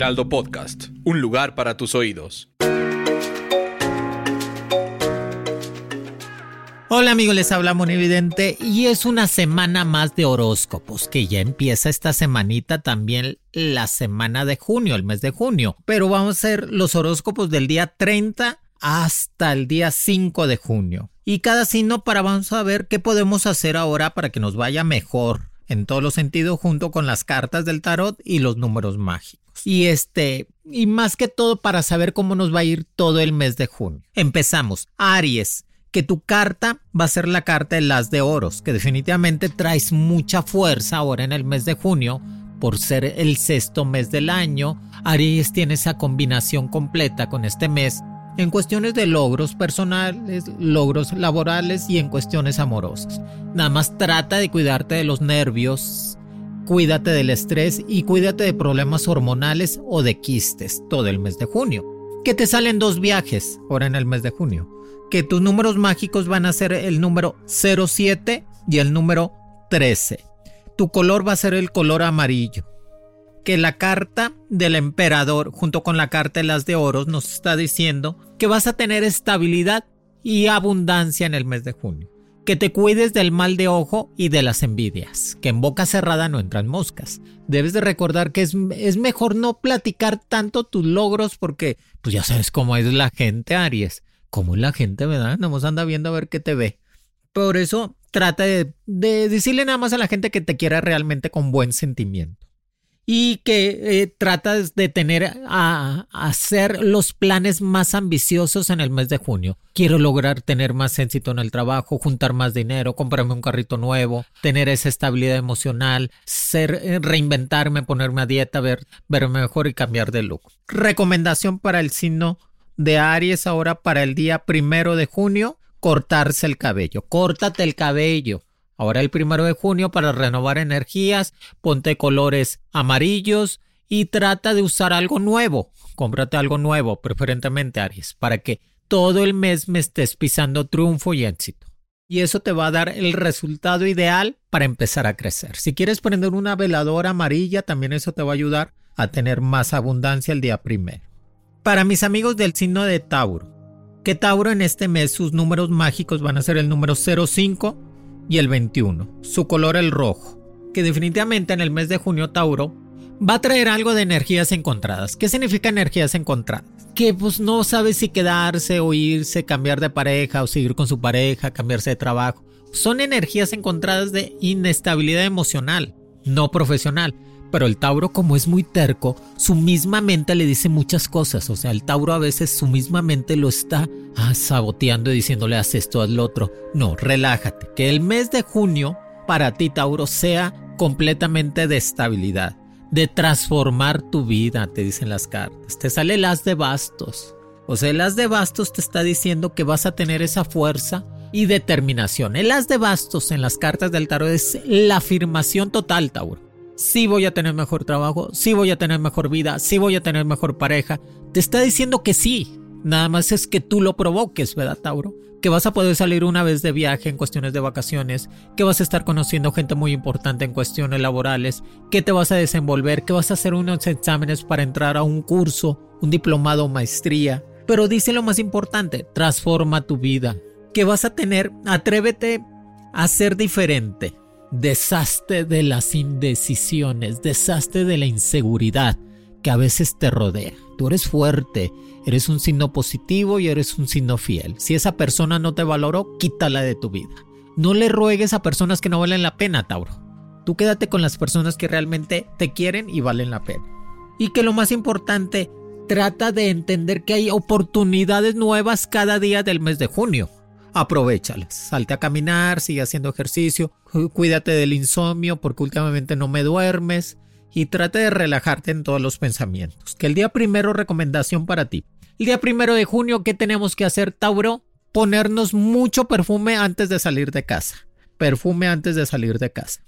Podcast, un lugar para tus oídos. Hola amigos, les habla Monividente y es una semana más de horóscopos que ya empieza esta semanita también la semana de junio, el mes de junio. Pero vamos a hacer los horóscopos del día 30 hasta el día 5 de junio. Y cada signo para vamos a ver qué podemos hacer ahora para que nos vaya mejor en todos los sentidos junto con las cartas del tarot y los números mágicos. Y este, y más que todo para saber cómo nos va a ir todo el mes de junio. Empezamos. Aries que tu carta va a ser la carta de las de oros, que definitivamente traes mucha fuerza ahora en el mes de junio por ser el sexto mes del año. Aries tiene esa combinación completa con este mes en cuestiones de logros personales, logros laborales y en cuestiones amorosas. Nada más trata de cuidarte de los nervios, cuídate del estrés y cuídate de problemas hormonales o de quistes todo el mes de junio. Que te salen dos viajes ahora en el mes de junio que tus números mágicos van a ser el número 07 y el número 13. Tu color va a ser el color amarillo. Que la carta del emperador junto con la carta de las de oros nos está diciendo que vas a tener estabilidad y abundancia en el mes de junio. Que te cuides del mal de ojo y de las envidias, que en boca cerrada no entran moscas. Debes de recordar que es, es mejor no platicar tanto tus logros porque pues ya sabes cómo es la gente, Aries como la gente, ¿verdad? Nos anda viendo a ver qué te ve. Por eso trata de, decirle nada más a la gente que te quiera realmente con buen sentimiento. Y que eh, tratas de tener a, a, hacer los planes más ambiciosos en el mes de junio. Quiero lograr tener más éxito en el trabajo, juntar más dinero, comprarme un carrito nuevo, tener esa estabilidad emocional, ser, eh, reinventarme, ponerme a dieta, ver, verme mejor y cambiar de look. Recomendación para el signo de Aries ahora para el día primero de junio, cortarse el cabello. Córtate el cabello. Ahora el primero de junio para renovar energías, ponte colores amarillos y trata de usar algo nuevo. Cómprate algo nuevo, preferentemente Aries, para que todo el mes me estés pisando triunfo y éxito. Y eso te va a dar el resultado ideal para empezar a crecer. Si quieres prender una veladora amarilla, también eso te va a ayudar a tener más abundancia el día primero. Para mis amigos del signo de Tauro, que Tauro en este mes sus números mágicos van a ser el número 05 y el 21, su color el rojo, que definitivamente en el mes de junio Tauro va a traer algo de energías encontradas. ¿Qué significa energías encontradas? Que pues no sabe si quedarse o irse, cambiar de pareja o seguir con su pareja, cambiarse de trabajo. Son energías encontradas de inestabilidad emocional, no profesional. Pero el Tauro, como es muy terco, su misma mente le dice muchas cosas. O sea, el Tauro a veces su misma mente lo está ah, saboteando y diciéndole haz esto, haz lo otro. No, relájate. Que el mes de junio para ti, Tauro, sea completamente de estabilidad, de transformar tu vida, te dicen las cartas. Te sale el as de bastos. O sea, el as de bastos te está diciendo que vas a tener esa fuerza y determinación. El as de bastos en las cartas del tarot es la afirmación total, Tauro sí voy a tener mejor trabajo, sí voy a tener mejor vida, sí voy a tener mejor pareja. Te está diciendo que sí. Nada más es que tú lo provoques, ¿verdad, Tauro? Que vas a poder salir una vez de viaje en cuestiones de vacaciones, que vas a estar conociendo gente muy importante en cuestiones laborales, que te vas a desenvolver, que vas a hacer unos exámenes para entrar a un curso, un diplomado o maestría. Pero dice lo más importante, transforma tu vida. Que vas a tener, atrévete a ser diferente desastre de las indecisiones, desastre de la inseguridad que a veces te rodea. Tú eres fuerte, eres un signo positivo y eres un signo fiel. Si esa persona no te valoró, quítala de tu vida. No le ruegues a personas que no valen la pena, Tauro. Tú quédate con las personas que realmente te quieren y valen la pena. Y que lo más importante, trata de entender que hay oportunidades nuevas cada día del mes de junio aprovechalas. Salte a caminar, sigue haciendo ejercicio, cuídate del insomnio porque últimamente no me duermes y trate de relajarte en todos los pensamientos. Que el día primero, recomendación para ti. El día primero de junio, ¿qué tenemos que hacer, Tauro? Ponernos mucho perfume antes de salir de casa. Perfume antes de salir de casa.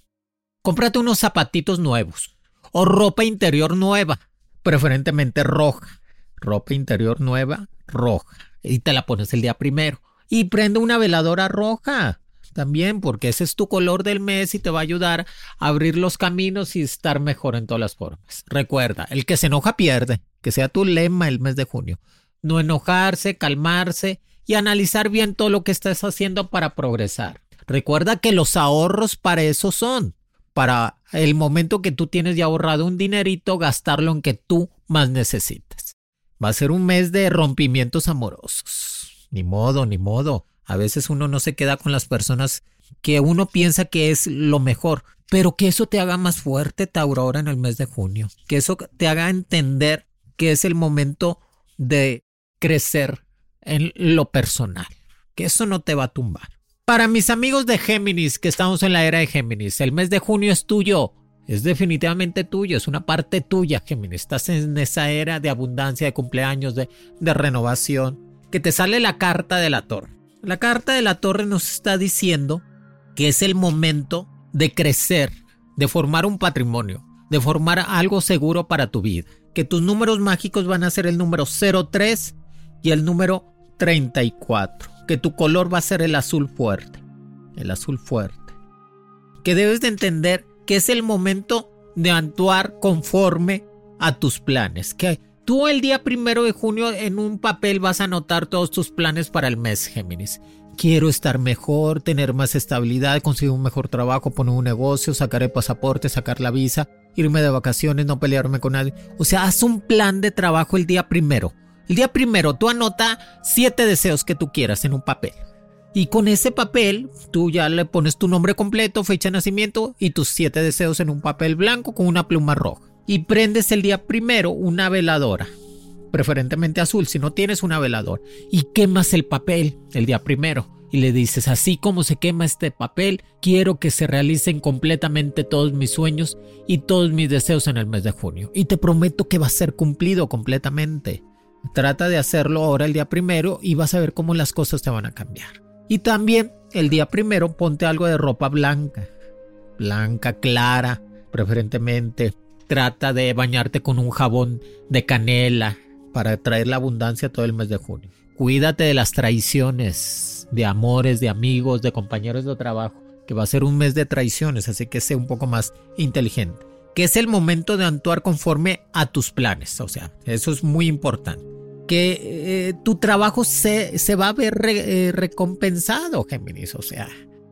Cómprate unos zapatitos nuevos o ropa interior nueva, preferentemente roja. Ropa interior nueva, roja. Y te la pones el día primero. Y prende una veladora roja también, porque ese es tu color del mes y te va a ayudar a abrir los caminos y estar mejor en todas las formas. Recuerda, el que se enoja pierde, que sea tu lema el mes de junio. No enojarse, calmarse y analizar bien todo lo que estás haciendo para progresar. Recuerda que los ahorros para eso son, para el momento que tú tienes ya ahorrado un dinerito, gastarlo en que tú más necesitas. Va a ser un mes de rompimientos amorosos. Ni modo, ni modo. A veces uno no se queda con las personas que uno piensa que es lo mejor, pero que eso te haga más fuerte, Tauro, ahora en el mes de junio. Que eso te haga entender que es el momento de crecer en lo personal. Que eso no te va a tumbar. Para mis amigos de Géminis, que estamos en la era de Géminis, el mes de junio es tuyo. Es definitivamente tuyo, es una parte tuya, Géminis. Estás en esa era de abundancia, de cumpleaños, de, renovación. Que te sale la carta de la torre. La carta de la torre nos está diciendo que es el momento de crecer, de formar un patrimonio, de formar algo seguro para tu vida. Que tus números mágicos van a ser el número 03 y el número 34. Que tu color va a ser el azul fuerte. El azul fuerte. Que debes de entender que es el momento de actuar conforme a tus planes. Que Tú el día primero de junio en un papel vas a anotar todos tus planes para el mes, Géminis. Quiero estar mejor, tener más estabilidad, conseguir un mejor trabajo, poner un negocio, sacar el pasaporte, sacar la visa, irme de vacaciones, no pelearme con nadie. O sea, haz un plan de trabajo el día primero. El día primero tú anota siete deseos que tú quieras en un papel. Y con ese papel tú ya le pones tu nombre completo, fecha de nacimiento y tus siete deseos en un papel blanco con una pluma roja y prendes el día primero una veladora, preferentemente azul si no tienes una veladora, y quemas el papel el día primero. Y le dices, así como se quema este papel, quiero que se realicen completamente todos mis sueños y todos mis deseos en el mes de junio. Y te prometo que va a ser cumplido completamente. Trata de hacerlo ahora el día primero y vas a ver cómo las cosas te van a cambiar. Y también el día primero ponte algo de ropa blanca, blanca, clara, preferentemente trata de bañarte con un jabón de canela para traer la abundancia todo el mes de junio. Cuídate de las traiciones, de amores, de amigos, de compañeros de trabajo, que va a ser un mes de traiciones, así que sé un poco más inteligente. Que es el momento de actuar conforme a tus planes, o sea, eso es muy importante. Que eh, tu trabajo se, se, va a ver eh, recompensado, Géminis, o sea,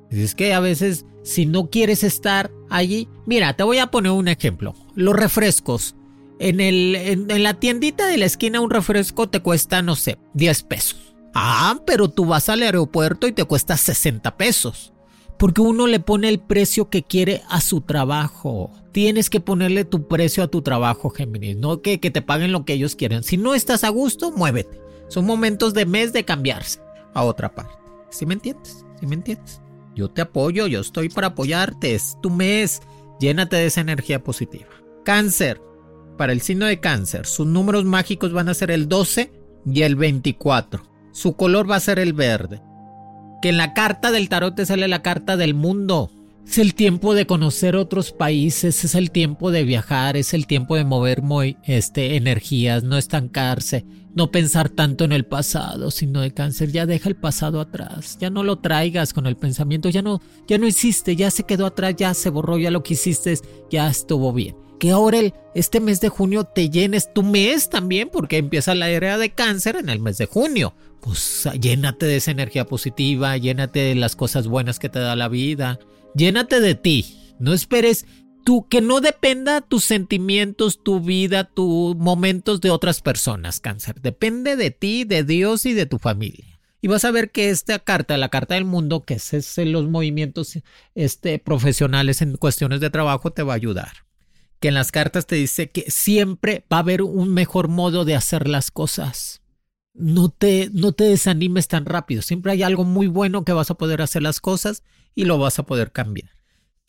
es que a veces si no quieres estar allí, mira, te voy a poner un ejemplo. Los refrescos. En, el, en, la tiendita de la esquina un refresco te cuesta, no sé, 10 pesos. Ah, pero tú vas al aeropuerto y te cuesta 60 pesos. Porque uno le pone el precio que quiere a su trabajo. Tienes que ponerle tu precio a tu trabajo, Géminis. No que, que te paguen lo que ellos quieren. Si no estás a gusto, muévete. Son momentos de mes de cambiarse a otra parte. ¿Sí me entiendes? ¿Sí me entiendes? Yo te apoyo, yo estoy para apoyarte, es tu mes. Llénate de esa energía positiva. Cáncer. Para el signo de cáncer, sus números mágicos van a ser el 12 y el 24. Su color va a ser el verde. Que en la carta del tarot te sale la carta del mundo. Es el tiempo de conocer otros países, es el tiempo de viajar, es el tiempo de mover muy, este, energías, no estancarse, no pensar tanto en el pasado, sino de cáncer, ya deja el pasado atrás, ya no lo traigas con el pensamiento, ya no, ya no hiciste, ya se quedó atrás, ya se borró, ya lo que hiciste, ya estuvo bien. Que ahora el, este mes de junio te llenes tu mes también, porque empieza la era de cáncer en el mes de junio. Pues llénate de esa energía positiva, llénate de las cosas buenas que te da la vida, llénate de ti. No esperes tú, que no dependa tus sentimientos, tu vida, tus momentos de otras personas, cáncer. Depende de ti, de Dios y de tu familia. Y vas a ver que esta carta, la carta del mundo, que es, los movimientos este, profesionales en cuestiones de trabajo, te va a ayudar. Que en las cartas te dice que siempre va a haber un mejor modo de hacer las cosas. No te, no te desanimes tan rápido. Siempre hay algo muy bueno que vas a poder hacer las cosas y lo vas a poder cambiar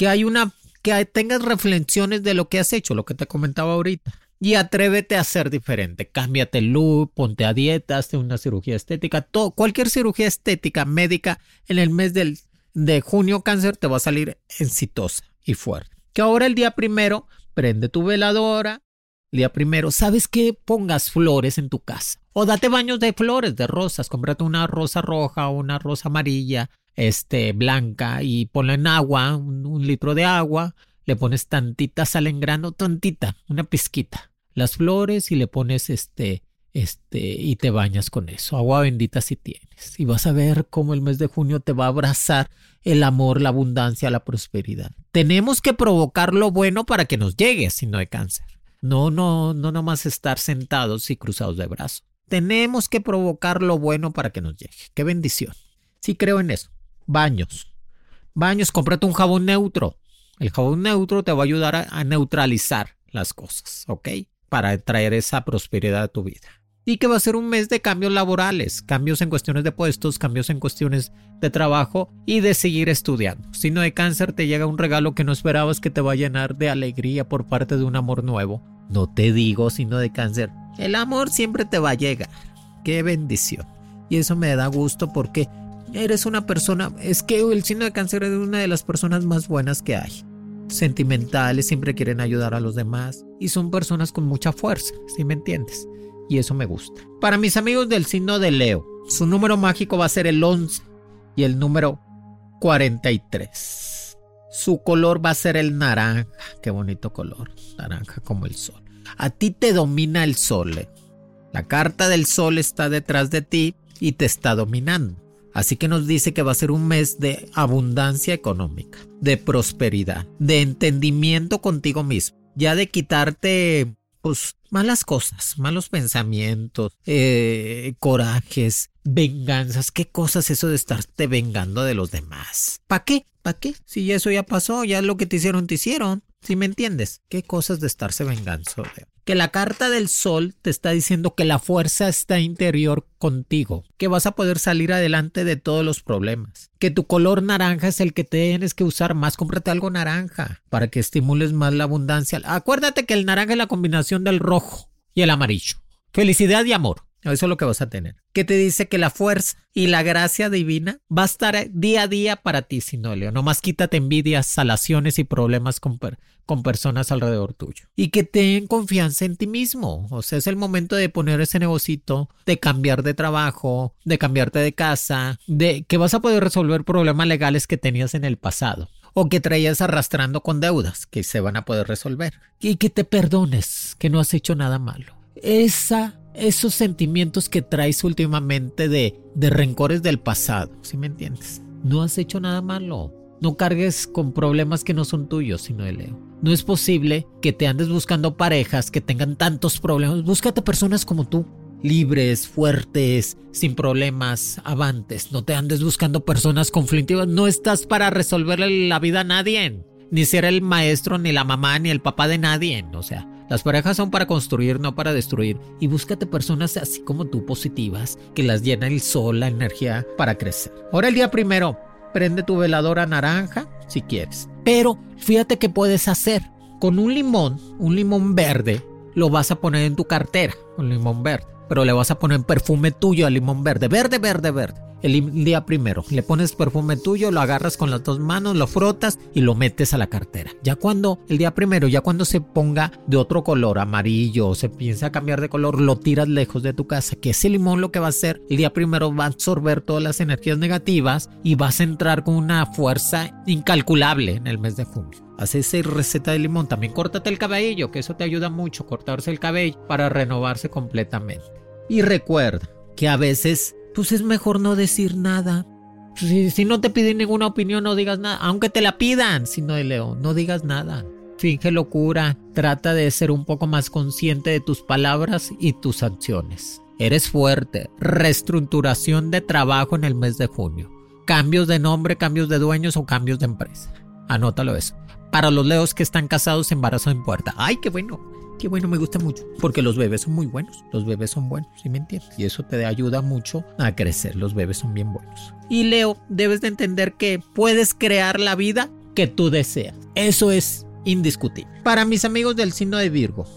que hay una que tengas reflexiones de lo que has hecho, lo que te comentaba ahorita. Y atrévete a ser diferente. Cámbiate el look, ponte a dieta, hazte una cirugía estética, todo, cualquier cirugía estética médica en el mes del, de junio cáncer te va a salir exitosa y fuerte. Que ahora el día primero, prende tu veladora, el día primero, ¿sabes qué? Pongas flores en tu casa. O date baños de flores, de rosas. Cómprate una rosa roja o una rosa amarilla, este, blanca, y ponla en agua, un, litro de agua. Le pones tantita sal en grano, tantita, una pizquita. Las flores y le pones este, este, y te bañas con eso. Agua bendita si tienes. Y vas a ver cómo el mes de junio te va a abrazar el amor, la abundancia, la prosperidad. Tenemos que provocar lo bueno para que nos llegue si no hay cáncer. No, no, no nomás estar sentados y cruzados de brazos. Tenemos que provocar lo bueno para que nos llegue. Qué bendición. Sí creo en eso. Baños. Baños, cómprate un jabón neutro. El jabón neutro te va a ayudar a, a neutralizar las cosas, ¿ok? Para traer esa prosperidad a tu vida y que va a ser un mes de cambios laborales, cambios en cuestiones de puestos, cambios en cuestiones de trabajo y de seguir estudiando. Si no hay cáncer, te llega un regalo que no esperabas que te va a llenar de alegría por parte de un amor nuevo. No te digo sino de cáncer, el amor siempre te va a llegar. Qué bendición. Y eso me da gusto porque eres una persona, es que el signo de cáncer es una de las personas más buenas que hay. Sentimentales, siempre quieren ayudar a los demás y son personas con mucha fuerza, si me entiendes y eso me gusta. Para mis amigos del signo de Leo, su número mágico va a ser el 11 y el número 43. Su color va a ser el naranja. Qué bonito color. Naranja como el sol. A ti te domina el sol. Leo. La carta del sol está detrás de ti y te está dominando. Así que nos dice que va a ser un mes de abundancia económica, de prosperidad, de entendimiento contigo mismo, ya de quitarte pues malas cosas, malos pensamientos, eh, corajes, venganzas. ¿Qué cosas eso de estarte vengando de los demás? ¿Para qué? ¿Para qué? Si eso ya pasó, ya lo que te hicieron, te hicieron. ¿Sí me entiendes? ¿Qué cosas de estarse vengando? Que la carta del sol te está diciendo que la fuerza está interior contigo, que vas a poder salir adelante de todos los problemas, que tu color naranja es el que tienes que usar más, cómprate algo naranja para que estimules más la abundancia. Acuérdate que el naranja es la combinación del rojo y el amarillo. Felicidad y amor. Eso es lo que vas a tener. Que te dice que la fuerza y la gracia divina va a estar día a día para ti, Sinolio. Nomás quítate envidias, salaciones y problemas con, con personas alrededor tuyo. Y que ten confianza en ti mismo. O sea, es el momento de poner ese negocito, de cambiar de trabajo, de cambiarte de casa, de que vas a poder resolver problemas legales que tenías en el pasado o que traías arrastrando con deudas que se van a poder resolver. Y que te perdones, que no has hecho nada malo. Esa esos sentimientos que traes últimamente de, de rencores del pasado, ¿sí me entiendes? No has hecho nada malo. No cargues con problemas que no son tuyos, sino de Leo. No es posible que te andes buscando parejas que tengan tantos problemas. Búscate personas como tú, libres, fuertes, sin problemas, avantes. No te andes buscando personas conflictivas. No estás para resolverle la vida a nadie. Ni ser el maestro, ni la mamá, ni el papá de nadie. O sea, las parejas son para construir, no para destruir. Y búscate personas así como tú positivas, que las llena el sol, la energía para crecer. Ahora el día primero, prende tu veladora naranja si quieres. Pero fíjate qué puedes hacer. Con un limón, un limón verde, lo vas a poner en tu cartera, un limón verde. Pero le vas a poner perfume tuyo al limón verde, verde, verde, verde el día primero. Le pones perfume tuyo, lo agarras con las dos manos, lo frotas y lo metes a la cartera. Ya cuando el día primero, ya cuando se ponga de otro color, amarillo, o se piensa cambiar de color, lo tiras lejos de tu casa. Que ese limón lo que va a hacer, el día primero va a absorber todas las energías negativas y vas a entrar con una fuerza incalculable en el mes de junio. Haz esa receta de limón. También córtate el cabello, que eso te ayuda mucho, cortarse el cabello para renovarse completamente. Y recuerda que a veces pues es mejor no decir nada. Si, no te piden ninguna opinión, no digas nada. Aunque te la pidan, si no Leo, no digas nada. Finge locura. Trata de ser un poco más consciente de tus palabras y tus acciones. Eres fuerte. Reestructuración de trabajo en el mes de junio. Cambios de nombre, cambios de dueños o cambios de empresa. Anótalo eso. Para los leos que están casados, embarazo en puerta. ¡Ay, qué bueno! Qué bueno, me gusta mucho. Porque los bebés son muy buenos. Los bebés son buenos, ¿sí me entiendes? Y eso te ayuda mucho a crecer. Los bebés son bien buenos. Y Leo, debes de entender que puedes crear la vida que tú deseas. Eso es indiscutible. Para mis amigos del signo de Virgo,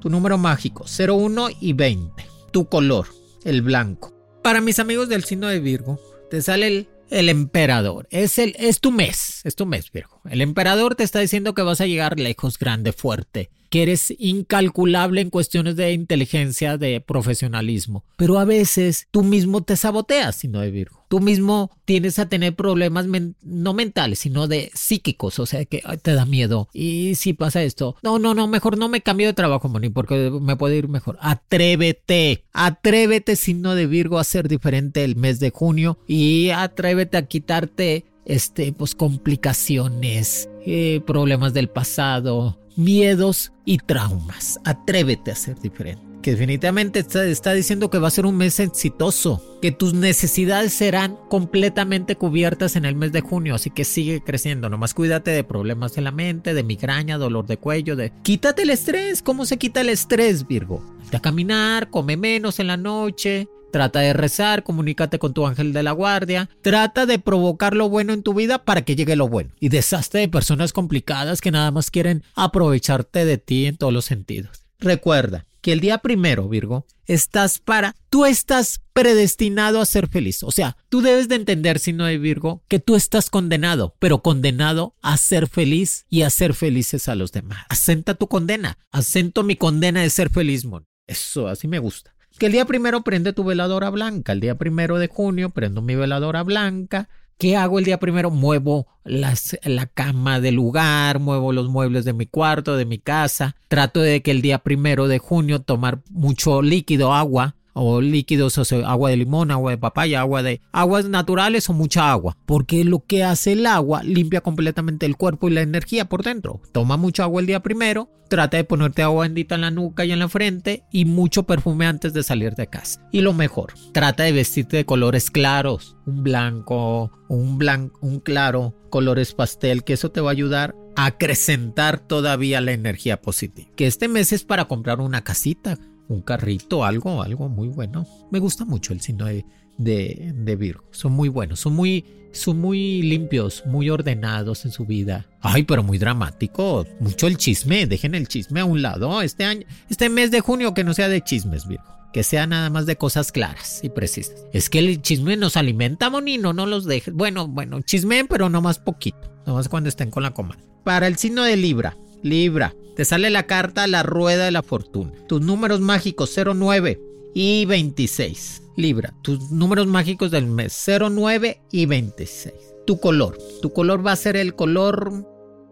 tu número mágico 01 y 20. Tu color, el blanco. Para mis amigos del signo de Virgo, te sale el, el emperador. Es, el, es tu mes, es tu mes, Virgo. El emperador te está diciendo que vas a llegar lejos, grande, fuerte que eres incalculable en cuestiones de inteligencia, de profesionalismo. Pero a veces tú mismo te saboteas, sino de Virgo. Tú mismo tienes a tener problemas no mentales, sino de psíquicos, o sea que te da miedo. Y si pasa esto, no, no, no, mejor no me cambio de trabajo, Moni, porque me puede ir mejor. Atrévete, atrévete, signo de Virgo, a ser diferente el mes de junio y atrévete a quitarte este, pues complicaciones, eh, problemas del pasado, miedos y traumas. Atrévete a ser diferente. Que definitivamente está, está, diciendo que va a ser un mes exitoso, que tus necesidades serán completamente cubiertas en el mes de junio, así que sigue creciendo. Nomás cuídate de problemas de la mente, de migraña, dolor de cuello, de quítate el estrés. ¿Cómo se quita el estrés, Virgo? a caminar, come menos en la noche, Trata de rezar, comunícate con tu ángel de la guardia, trata de provocar lo bueno en tu vida para que llegue lo bueno. Y deshazte de personas complicadas que nada más quieren aprovecharte de ti en todos los sentidos. Recuerda que el día primero, Virgo, estás para, tú estás predestinado a ser feliz. O sea, tú debes de entender, si no hay Virgo, que tú estás condenado, pero condenado a ser feliz y a ser felices a los demás. Asenta tu condena. Asento mi condena de ser feliz, mon. Eso, así me gusta que el día primero prende tu veladora blanca, el día primero de junio prendo mi veladora blanca. ¿Qué hago el día primero? Muevo las, la cama del lugar, muevo los muebles de mi cuarto, de mi casa. Trato de que el día primero de junio tomar mucho líquido, agua, o líquidos, o sea, agua de limón, agua de papaya, agua de aguas naturales o mucha agua, porque lo que hace el agua limpia completamente el cuerpo y la energía por dentro. Toma mucha agua el día primero, trata de ponerte agua bendita en la nuca y en la frente y mucho perfume antes de salir de casa. Y lo mejor, trata de vestirte de colores claros, un blanco, un blanco, un claro, colores pastel, que eso te va a ayudar a acrecentar todavía la energía positiva. Que este mes es para comprar una casita, un carrito, algo, algo muy bueno. Me gusta mucho el signo de, de, Virgo. Son muy buenos, son muy, son muy limpios, muy ordenados en su vida. Ay, pero muy dramático. Mucho el chisme. Dejen el chisme a un lado. Este año, este mes de junio que no sea de chismes, Virgo. Que sea nada más de cosas claras y precisas. Es que el chisme nos alimenta, monino, no los dejes. Bueno, bueno, chisme, pero no más poquito. No más cuando estén con la coma. Para el signo de Libra. Libra, te sale la carta La Rueda de la Fortuna. Tus números mágicos 09 y 26. Libra, tus números mágicos del mes 09 y 26. Tu color, tu color va a ser el color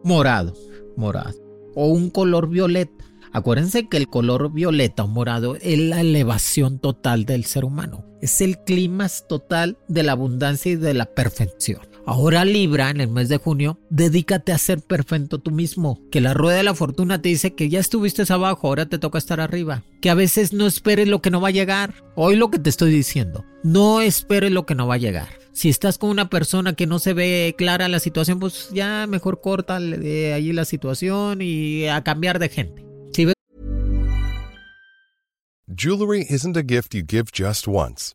morado, morado o un color violeta. Acuérdense que el color violeta o morado es la elevación total del ser humano. Es el clima total de la abundancia y de la perfección. Ahora Libra, en el mes de junio, dedícate a ser perfecto tú mismo. Que la rueda de la fortuna te dice que ya estuviste abajo, ahora te toca estar arriba. Que a veces no esperes lo que no va a llegar. Hoy lo que te estoy diciendo, no esperes lo que no va a llegar. Si estás con una persona que no se ve clara la situación, pues ya mejor corta de ahí la situación y a cambiar de gente. Jewelry isn't a gift you give just once.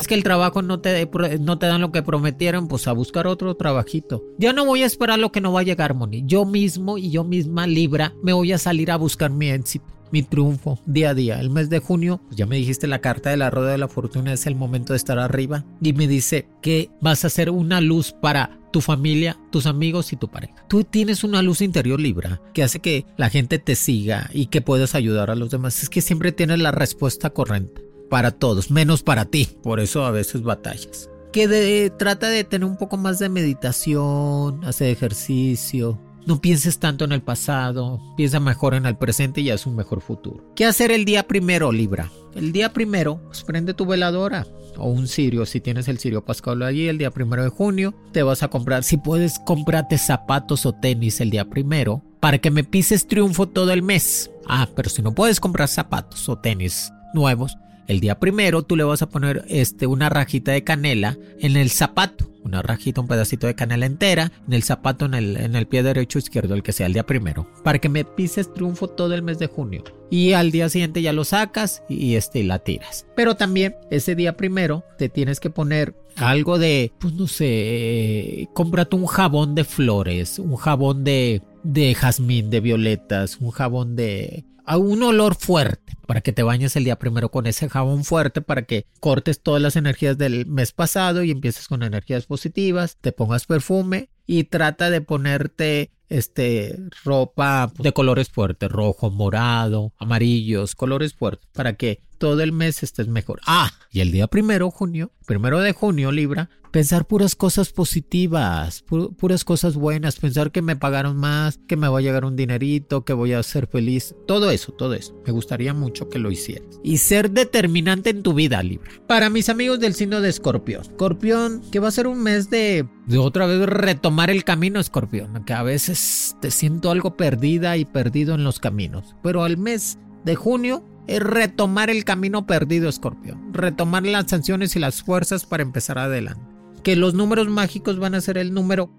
Es que el trabajo no te, no dan lo que prometieron, pues a buscar otro trabajito. Yo no voy a esperar lo que no va a llegar, Moni. Yo mismo y yo misma, Libra, me voy a salir a buscar mi éxito mi triunfo día a día. El mes de junio, pues ya me dijiste la carta de la rueda de la fortuna es el momento de estar arriba y me dice que vas a ser una luz para tu familia, tus amigos y tu pareja. Tú tienes una luz interior Libra que hace que la gente te siga y que puedas ayudar a los demás. Es que siempre tienes la respuesta correcta para todos, menos para ti. Por eso a veces batallas. Que trata de tener un poco más de meditación, hacer ejercicio, no pienses tanto en el pasado, piensa mejor en el presente y haz un mejor futuro. ¿Qué hacer el día primero, Libra? El día primero, pues prende tu veladora o un cirio, si tienes el cirio pascal allí el día primero de junio, te vas a comprar, si puedes, comprarte zapatos o tenis el día primero para que me pises triunfo todo el mes. Ah, pero si no puedes comprar zapatos o tenis nuevos, el día primero tú le vas a poner este, una rajita de canela en el zapato. Una rajita, un pedacito de canela entera en el zapato, en el, en el pie derecho o izquierdo, el que sea el día primero. Para que me pises triunfo todo el mes de junio. Y al día siguiente ya lo sacas y, este, la tiras. Pero también ese día primero te tienes que poner algo de, pues no sé, cómprate un jabón de flores, un jabón de, de jazmín, de violetas, un jabón de a un olor fuerte para que te bañes el día primero con ese jabón fuerte para que cortes todas las energías del mes pasado y empieces con energías positivas, te pongas perfume y trata de ponerte este ropa de colores fuertes, rojo, morado, amarillos, colores fuertes para que todo el mes estés mejor. Ah, y el día primero, junio, primero de junio, Libra, pensar puras cosas positivas, puras cosas buenas, pensar que me pagaron más, que me va a llegar un dinerito, que voy a ser feliz, todo eso, todo eso. Me gustaría mucho que lo hicieras. Y ser determinante en tu vida, Libra. Para mis amigos del signo de Escorpión, Escorpión, que va a ser un mes de, de otra vez retomar el camino, Escorpión, que a veces te siento algo perdida y perdido en los caminos, pero al mes de junio es retomar el camino perdido, Escorpio. Retomar las sanciones y las fuerzas para empezar adelante. Que los números mágicos van a ser el número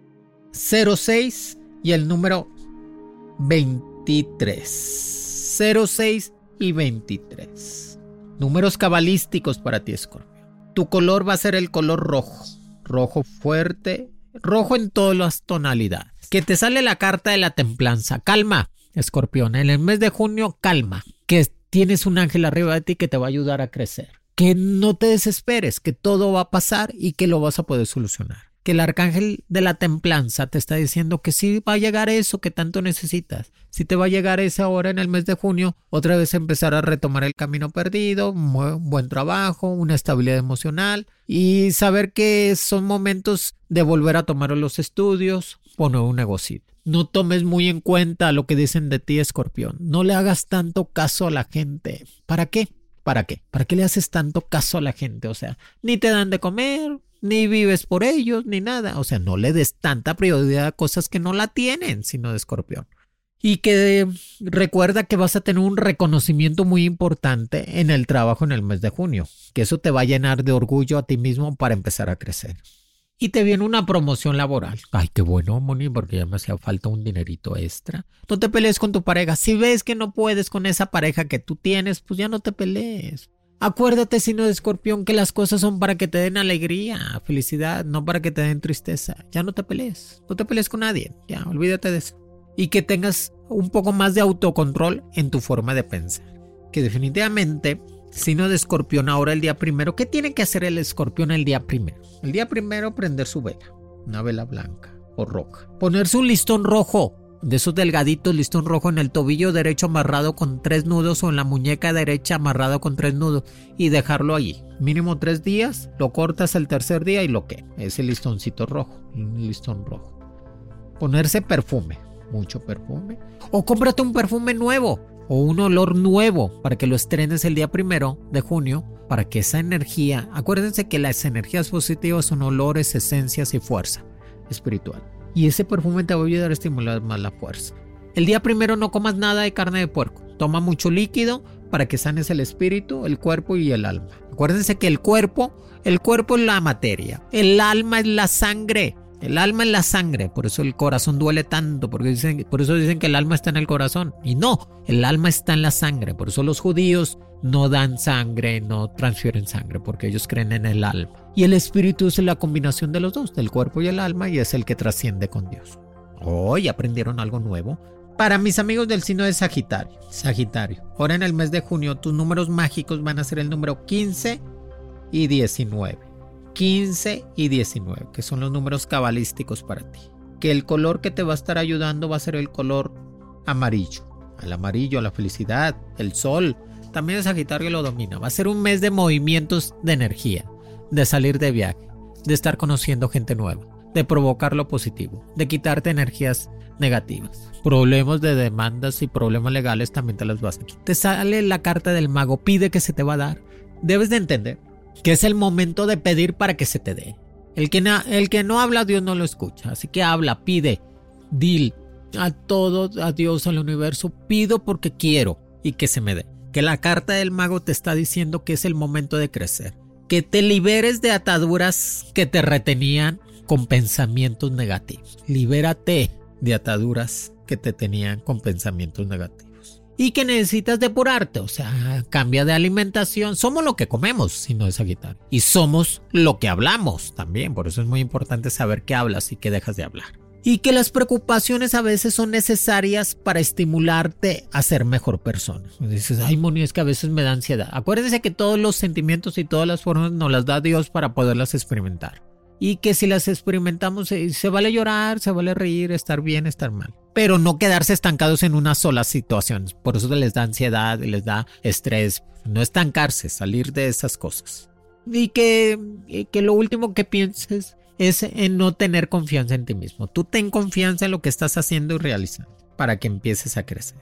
06 y el número 23. 06 y 23. Números cabalísticos para ti, Escorpio. Tu color va a ser el color rojo. Rojo fuerte. Rojo en todas las tonalidades. Que te sale la carta de la templanza. Calma, Escorpión. En el mes de junio, calma. Que tienes un ángel arriba de ti que te va a ayudar a crecer. Que no te desesperes, que todo va a pasar y que lo vas a poder solucionar. Que el arcángel de la templanza te está diciendo que sí va a llegar eso que tanto necesitas. Si te va a llegar esa hora en el mes de junio, otra vez empezar a retomar el camino perdido, un buen trabajo, una estabilidad emocional y saber que son momentos de volver a tomar los estudios, poner un negocio. No tomes muy en cuenta lo que dicen de ti, escorpión. No le hagas tanto caso a la gente. ¿Para qué? ¿Para qué? ¿Para qué le haces tanto caso a la gente? O sea, ni te dan de comer, ni vives por ellos, ni nada. O sea, no le des tanta prioridad a cosas que no la tienen, sino de escorpión. Y que recuerda que vas a tener un reconocimiento muy importante en el trabajo en el mes de junio, que eso te va a llenar de orgullo a ti mismo para empezar a crecer y te viene una promoción laboral. Ay, qué bueno, Moni, porque ya me hacía falta un dinerito extra. No te pelees con tu pareja. Si ves que no puedes con esa pareja que tú tienes, pues ya no te pelees. Acuérdate, sino de escorpión, que las cosas son para que te den alegría, felicidad, no para que te den tristeza. Ya no te pelees. No te pelees con nadie. Ya, olvídate de eso. Y que tengas un poco más de autocontrol en tu forma de pensar. Que definitivamente Sino de escorpión ahora el día primero. ¿Qué tiene que hacer el escorpión el día primero? El día primero prender su vela, una vela blanca o roja. Ponerse un listón rojo, de esos delgaditos, listón rojo en el tobillo derecho amarrado con tres nudos o en la muñeca derecha amarrado con tres nudos y dejarlo allí. Mínimo tres días, lo cortas el tercer día y lo que. Ese listoncito rojo, un listón rojo. Ponerse perfume, mucho perfume. O cómprate un perfume nuevo o un olor nuevo para que lo estrenes el día primero de junio, para que esa energía, acuérdense que las energías positivas son olores, esencias y fuerza espiritual. Y ese perfume te va a ayudar a estimular más la fuerza. El día primero no comas nada de carne de puerco, toma mucho líquido para que sanes el espíritu, el cuerpo y el alma. Acuérdense que el cuerpo, el cuerpo es la materia, el alma es la sangre. El alma es la sangre, por eso el corazón duele tanto, porque por eso dicen que el alma está en el corazón. Y no, el alma está en la sangre, por eso los judíos no dan sangre, no transfieren sangre, porque ellos creen en el alma. Y el espíritu es la combinación de los dos, del cuerpo y el alma, y es el que trasciende con Dios. Hoy aprendieron algo nuevo. Para mis amigos del signo de Sagitario, Sagitario, ahora en el mes de junio tus números mágicos van a ser el número 15 y 19. 15 y 19, que son los números cabalísticos para ti. Que el color que te va a estar ayudando va a ser el color amarillo. Al amarillo, a la felicidad, el sol. También el Sagitario lo domina. Va a ser un mes de movimientos de energía, de salir de viaje, de estar conociendo gente nueva, de provocar lo positivo, de quitarte energías negativas. Problemas de demandas y problemas legales también te las vas a quitar. Te sale la carta del mago, pide que se te va a dar. Debes de entender que es el momento de pedir para que se te dé. El que, el que no habla, Dios no lo escucha. Así que habla, pide, dil a todo, a Dios, al universo, pido porque quiero y que se me dé. Que la carta del mago te está diciendo que es el momento de crecer. Que te liberes de ataduras que te retenían con pensamientos negativos. Libérate de ataduras que te tenían con pensamientos negativos y que necesitas depurarte, o sea, cambia de alimentación. Somos lo que comemos, si no es Sagitario. Y somos lo que hablamos también, por eso es muy importante saber qué hablas y qué dejas de hablar. Y que las preocupaciones a veces son necesarias para estimularte a ser mejor persona. Dices, ay, Moni, es que a veces me da ansiedad. Acuérdense que todos los sentimientos y todas las formas nos las da Dios para poderlas experimentar y que si las experimentamos se, vale llorar, se vale reír, estar bien, estar mal. Pero no quedarse estancados en una sola situación. Por eso les da ansiedad, les da estrés. No estancarse, salir de esas cosas. Y que, que lo último que pienses es en no tener confianza en ti mismo. Tú ten confianza en lo que estás haciendo y realizando para que empieces a crecer.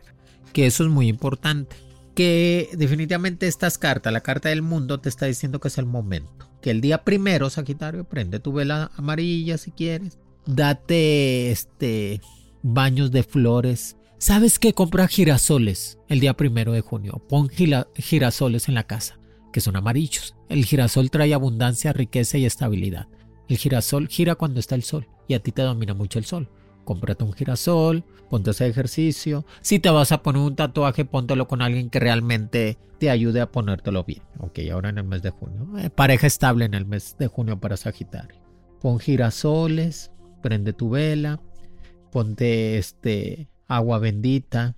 Que eso es muy importante. Que definitivamente estas cartas, la carta del mundo, te está diciendo que es el momento que el día primero, Sagitario, prende tu vela amarilla si quieres. Date este baños de flores. ¿Sabes qué? Compra girasoles el día primero de junio. Pon girasoles en la casa, que son amarillos. El girasol trae abundancia, riqueza y estabilidad. El girasol gira cuando está el sol y a ti te domina mucho el sol cómprate un girasol, ponte ese ejercicio. Si te vas a poner un tatuaje, póntelo con alguien que realmente te ayude a ponértelo bien. Ok, ahora en el mes de junio. Eh, pareja estable en el mes de junio para Sagitario. Pon girasoles, prende tu vela, ponte este agua bendita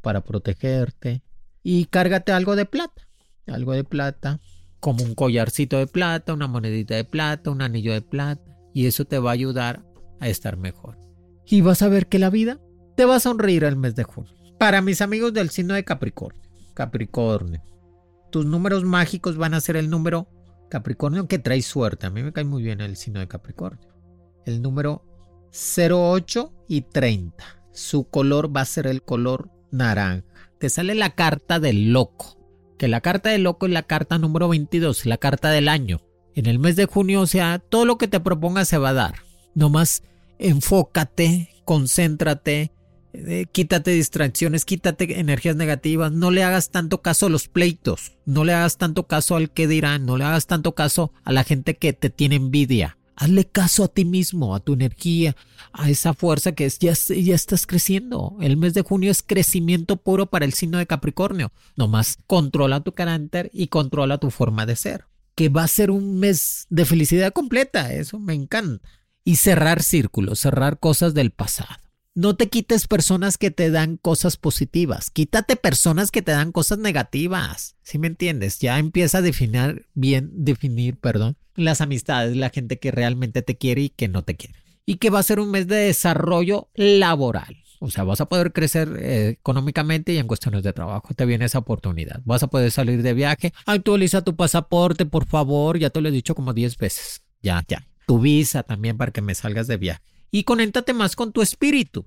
para protegerte y cárgate algo de plata. Algo de plata, como un collarcito de plata, una monedita de plata, un anillo de plata. Y eso te va a ayudar a estar mejor y vas a ver que la vida te va a sonreír el mes de junio. Para mis amigos del signo de Capricornio, Capricornio, tus números mágicos van a ser el número Capricornio que trae suerte. A mí me cae muy bien el signo de Capricornio. El número 08 y 30. Su color va a ser el color naranja. Te sale la carta del loco. Que la carta del loco es la carta número 22, la carta del año. En el mes de junio, o sea, todo lo que te propongas se va a dar. No más enfócate, concéntrate, eh, quítate distracciones, quítate energías negativas, no le hagas tanto caso a los pleitos, no le hagas tanto caso al que dirán, no le hagas tanto caso a la gente que te tiene envidia. Hazle caso a ti mismo, a tu energía, a esa fuerza que es, ya, ya estás creciendo. El mes de junio es crecimiento puro para el signo de Capricornio. Nomás controla tu carácter y controla tu forma de ser. Que va a ser un mes de felicidad completa. Eso me encanta y cerrar círculos, cerrar cosas del pasado. No te quites personas que te dan cosas positivas, quítate personas que te dan cosas negativas. ¿Sí me entiendes? Ya empieza a definir bien, definir, perdón, las amistades, la gente que realmente te quiere y que no te quiere. Y que va a ser un mes de desarrollo laboral. O sea, vas a poder crecer eh, económicamente y en cuestiones de trabajo te viene esa oportunidad. Vas a poder salir de viaje. Actualiza tu pasaporte, por favor. Ya te lo he dicho como 10 veces. Ya, ya tu visa también para que me salgas de viaje. Y conéctate más con tu espíritu,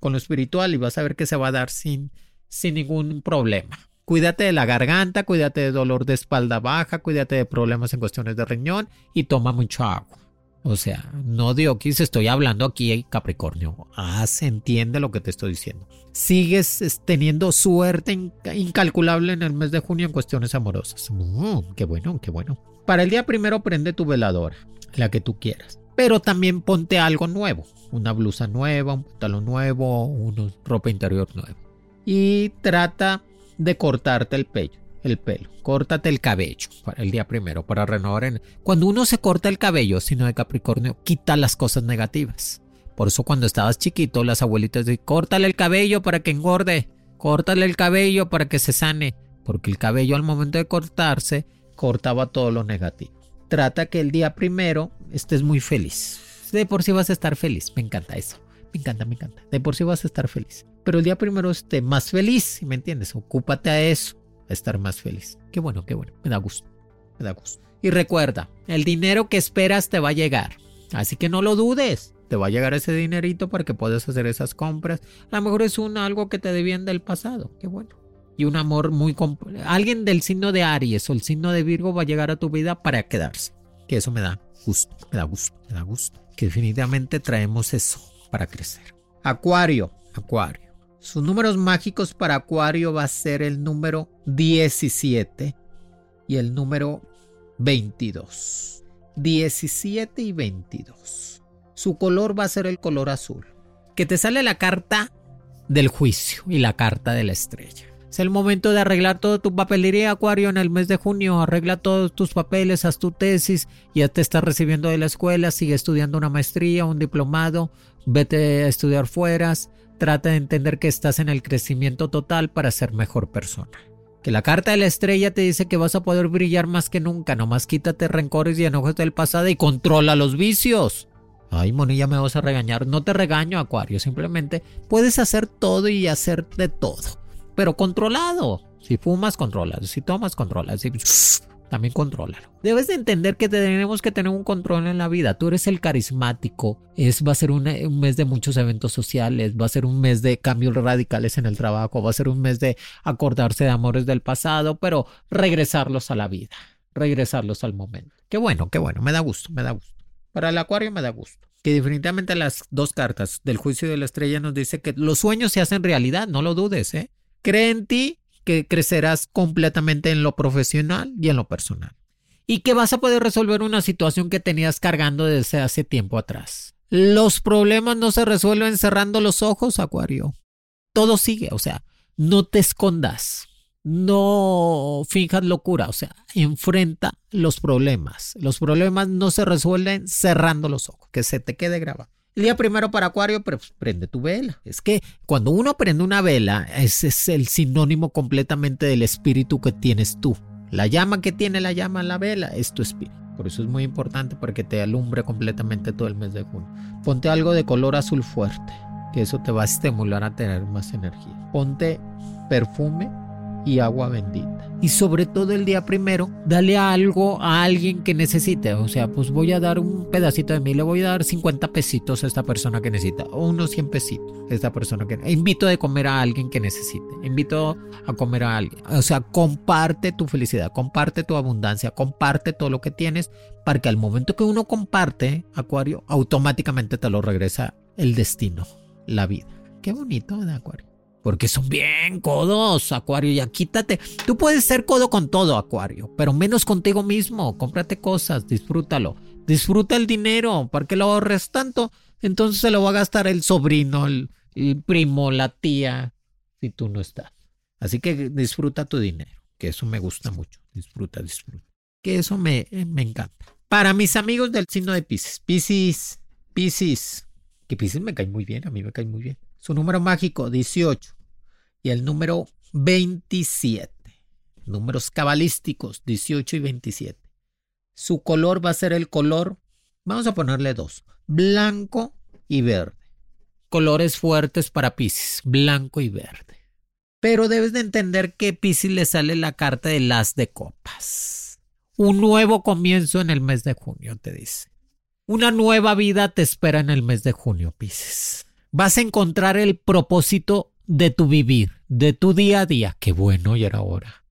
con lo espiritual y vas a ver que se va a dar sin, sin ningún problema. Cuídate de la garganta, cuídate de dolor de espalda baja, cuídate de problemas en cuestiones de riñón y toma mucho agua. O sea, no Diokis, estoy hablando aquí Capricornio. Ah, entiende lo que te estoy diciendo. Sigues teniendo suerte incalculable en el mes de junio en cuestiones amorosas. Mm, qué bueno, qué bueno. Para el día primero prende tu veladora, la que tú quieras. Pero también ponte algo nuevo. Una blusa nueva, un pantalón nuevo, una ropa interior nueva. Y trata de cortarte el pelo el pelo, córtate el cabello para el día primero para renovar. En... Cuando uno se corta el cabello, sino de Capricornio, quita las cosas negativas. Por eso cuando estabas chiquito, las abuelitas decían, córtale el cabello para que engorde, córtale el cabello para que se sane, porque el cabello al momento de cortarse cortaba todo lo negativo. Trata que el día primero estés muy feliz. De por sí vas a estar feliz, me encanta eso. Me encanta, me encanta. De por sí vas a estar feliz. Pero el día primero esté más feliz, ¿me entiendes? Ocúpate a eso estar más feliz. Qué bueno, qué bueno. Me da gusto. Me da gusto. Y recuerda, el dinero que esperas te va a llegar. Así que no lo dudes. Te va a llegar ese dinerito para que puedas hacer esas compras. A lo mejor es un algo que te debían del pasado. Qué bueno. Y un amor muy... Alguien del signo de Aries o el signo de Virgo va a llegar a tu vida para quedarse. Que eso me da gusto. Me da gusto. Me da gusto. Que definitivamente traemos eso para crecer. Acuario. Acuario. Sus números mágicos para Acuario va a ser el número 17 y el número 22. 17 y 22. Su color va a ser el color azul. Que te sale la carta del juicio y la carta de la estrella. Es el momento de arreglar todo tu papelería, Acuario, en el mes de junio. Arregla todos tus papeles, haz tu tesis, ya te estás recibiendo de la escuela, sigue estudiando una maestría, un diplomado, vete a estudiar fueras, Trata de entender que estás en el crecimiento total para ser mejor persona. Que la carta de la estrella te dice que vas a poder brillar más que nunca, nomás quítate rencores y enojos del pasado y controla los vicios. Ay, monilla, me vas a regañar. No te regaño, Acuario, simplemente puedes hacer todo y hacer de todo, pero controlado. Si fumas, controlas. Si tomas, controlas. Si también contrólalo. Debes de entender que tenemos que tener un control en la vida. Tú eres el carismático. Es, va a ser un, mes de muchos eventos sociales. Va a ser un mes de cambios radicales en el trabajo. Va a ser un mes de acordarse de amores del pasado, pero regresarlos a la vida. Regresarlos al momento. Qué bueno, qué bueno. Me da gusto, me da gusto. Para el acuario me da gusto. Que definitivamente las dos cartas del juicio de la estrella nos dice que los sueños se hacen realidad. No lo dudes, ¿eh? Cree en ti que crecerás completamente en lo profesional y en lo personal. Y que vas a poder resolver una situación que tenías cargando desde hace tiempo atrás. Los problemas no se resuelven cerrando los ojos, Acuario. Todo sigue, o sea, no te escondas. No fijas locura, o sea, enfrenta los problemas. Los problemas no se resuelven cerrando los ojos, que se te quede grabado. Día primero para Acuario, pues prende tu vela. Es que cuando uno prende una vela, ese es el sinónimo completamente del espíritu que tienes tú. La llama que tiene la llama en la vela es tu espíritu. Por eso es muy importante para que te alumbre completamente todo el mes de junio. Ponte algo de color azul fuerte, que eso te va a estimular a tener más energía. Ponte perfume y agua bendita. Y sobre todo el día primero, dale algo a alguien que necesite. O sea, pues voy a dar un pedacito de mí, le voy a dar 50 pesitos a esta persona que necesita, o unos 100 pesitos a esta persona que... Invito a comer a alguien que necesite, invito a comer a alguien. O sea, comparte tu felicidad, comparte tu abundancia, comparte todo lo que tienes, para que al momento que uno comparte, Acuario, automáticamente te lo regresa el destino, la vida. Qué bonito, de Acuario? Porque son bien codos, Acuario. Ya quítate. Tú puedes ser codo con todo, Acuario, pero menos contigo mismo. Cómprate cosas, disfrútalo. Disfruta el dinero. ¿Para qué lo ahorres tanto? Entonces se lo va a gastar el sobrino, el, primo, la tía, si tú no estás. Así que disfruta tu dinero, que eso me gusta mucho. Disfruta, disfruta. Que eso me, me encanta. Para mis amigos del signo de Pisces, Pisces, Pisces, que Pisces me cae muy bien, a mí me cae muy bien. Su número mágico 18 y el número 27. Números cabalísticos 18 y 27. Su color va a ser el color, vamos a ponerle dos, blanco y verde. Colores fuertes para Pisces, blanco y verde. Pero debes de entender que Pisces le sale la carta de las de copas. Un nuevo comienzo en el mes de junio, te dice. Una nueva vida te espera en el mes de junio, Pisces vas a encontrar el propósito de tu vivir, de tu día a día. Qué bueno, y era hora.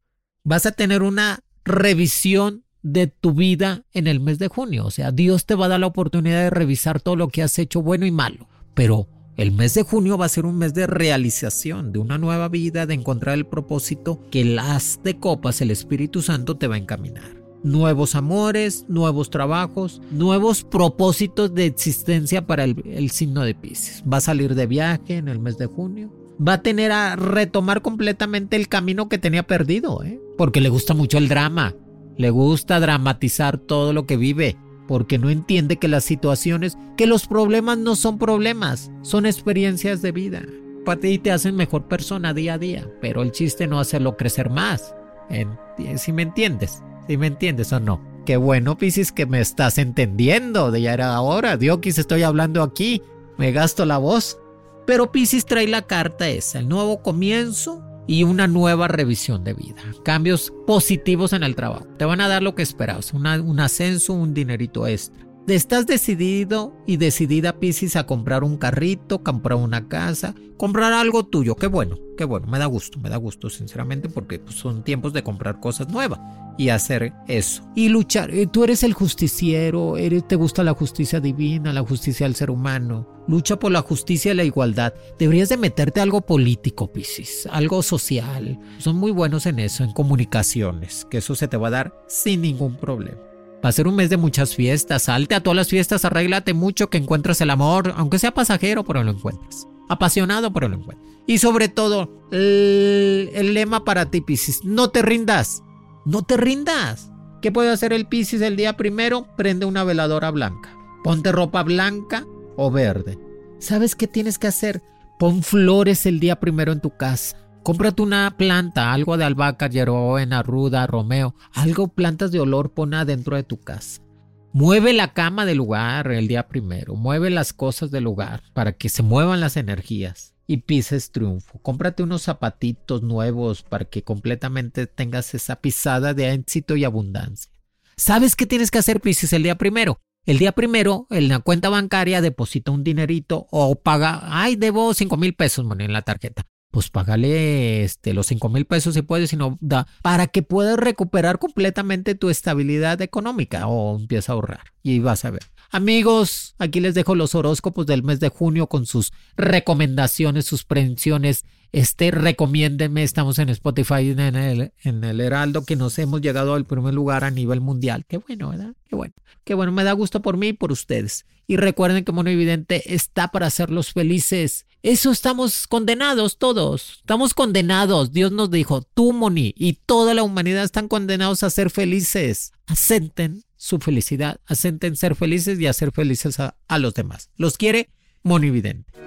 Vas a tener una revisión de tu vida en el mes de junio. O sea, Dios te va a dar la oportunidad de revisar todo lo que has hecho bueno y malo. Pero el mes de junio va a ser un mes de realización, de una nueva vida, de encontrar el propósito que las de copas, el Espíritu Santo, te va a encaminar. Nuevos amores, nuevos trabajos, nuevos propósitos de existencia para el, signo de Pisces. Va a salir de viaje en el mes de junio. Va a tener a retomar completamente el camino que tenía perdido, ¿eh? porque le gusta mucho el drama. Le gusta dramatizar todo lo que vive, porque no entiende que las situaciones, que los problemas no son problemas, son experiencias de vida. Para ti te hacen mejor persona día a día, pero el chiste no hacerlo crecer más. Si me entiendes, si me entiendes o no. Qué bueno, Piscis, que me estás entendiendo. De ya era hora. Diokis, estoy hablando aquí. Me gasto la voz. Pero Piscis trae la carta esa, el nuevo comienzo y una nueva revisión de vida. Cambios positivos en el trabajo. Te van a dar lo que esperabas, un ascenso, un dinerito extra. Estás decidido y decidida, Piscis, a comprar un carrito, comprar una casa, comprar algo tuyo. Qué bueno, qué bueno. Me da gusto, me da gusto, sinceramente, porque pues, son tiempos de comprar cosas nuevas y hacer eso. Y luchar. Eh, tú eres el justiciero, eres, te gusta la justicia divina, la justicia del ser humano. Lucha por la justicia y la igualdad. Deberías de meterte algo político, Piscis, algo social. Son muy buenos en eso, en comunicaciones, que eso se te va a dar sin ningún problema. Va a ser un mes de muchas fiestas. Salte a todas las fiestas, arréglate mucho que encuentres el amor, aunque sea pasajero, pero lo encuentres. Apasionado, pero lo encuentres. Y sobre todo, el, lema para ti, Piscis, no te rindas. No te rindas. ¿Qué puede hacer el Piscis el día primero? Prende una veladora blanca. Ponte ropa blanca o verde. ¿Sabes qué tienes que hacer? Pon flores el día primero en tu casa. Cómprate una planta, algo de albahaca, hierbabuena, ruda, romeo, algo, plantas de olor, pon adentro de tu casa. Mueve la cama del lugar el día primero, mueve las cosas del lugar para que se muevan las energías y pises triunfo. Cómprate unos zapatitos nuevos para que completamente tengas esa pisada de éxito y abundancia. ¿Sabes qué tienes que hacer, Pisces, el día primero? El día primero, en la cuenta bancaria, deposita un dinerito o paga, ay, debo cinco mil pesos en la tarjeta pues págale este, los 5 mil pesos si puedes, sino da para que puedas recuperar completamente tu estabilidad económica o empieza a ahorrar y vas a ver. Amigos, aquí les dejo los horóscopos del mes de junio con sus recomendaciones, sus prevenciones. Este, recomiéndenme, estamos en Spotify en el, en el Heraldo, que nos hemos llegado al primer lugar a nivel mundial. Qué bueno, ¿verdad? Qué bueno. Qué bueno, me da gusto por mí y por ustedes. Y recuerden que Mono Evidente está para hacerlos felices. Eso estamos condenados todos. Estamos condenados. Dios nos dijo, tú, Moni, y toda la humanidad están condenados a ser felices. Asenten su felicidad, asenten ser felices y hacer felices a, los demás. Los quiere Monividente.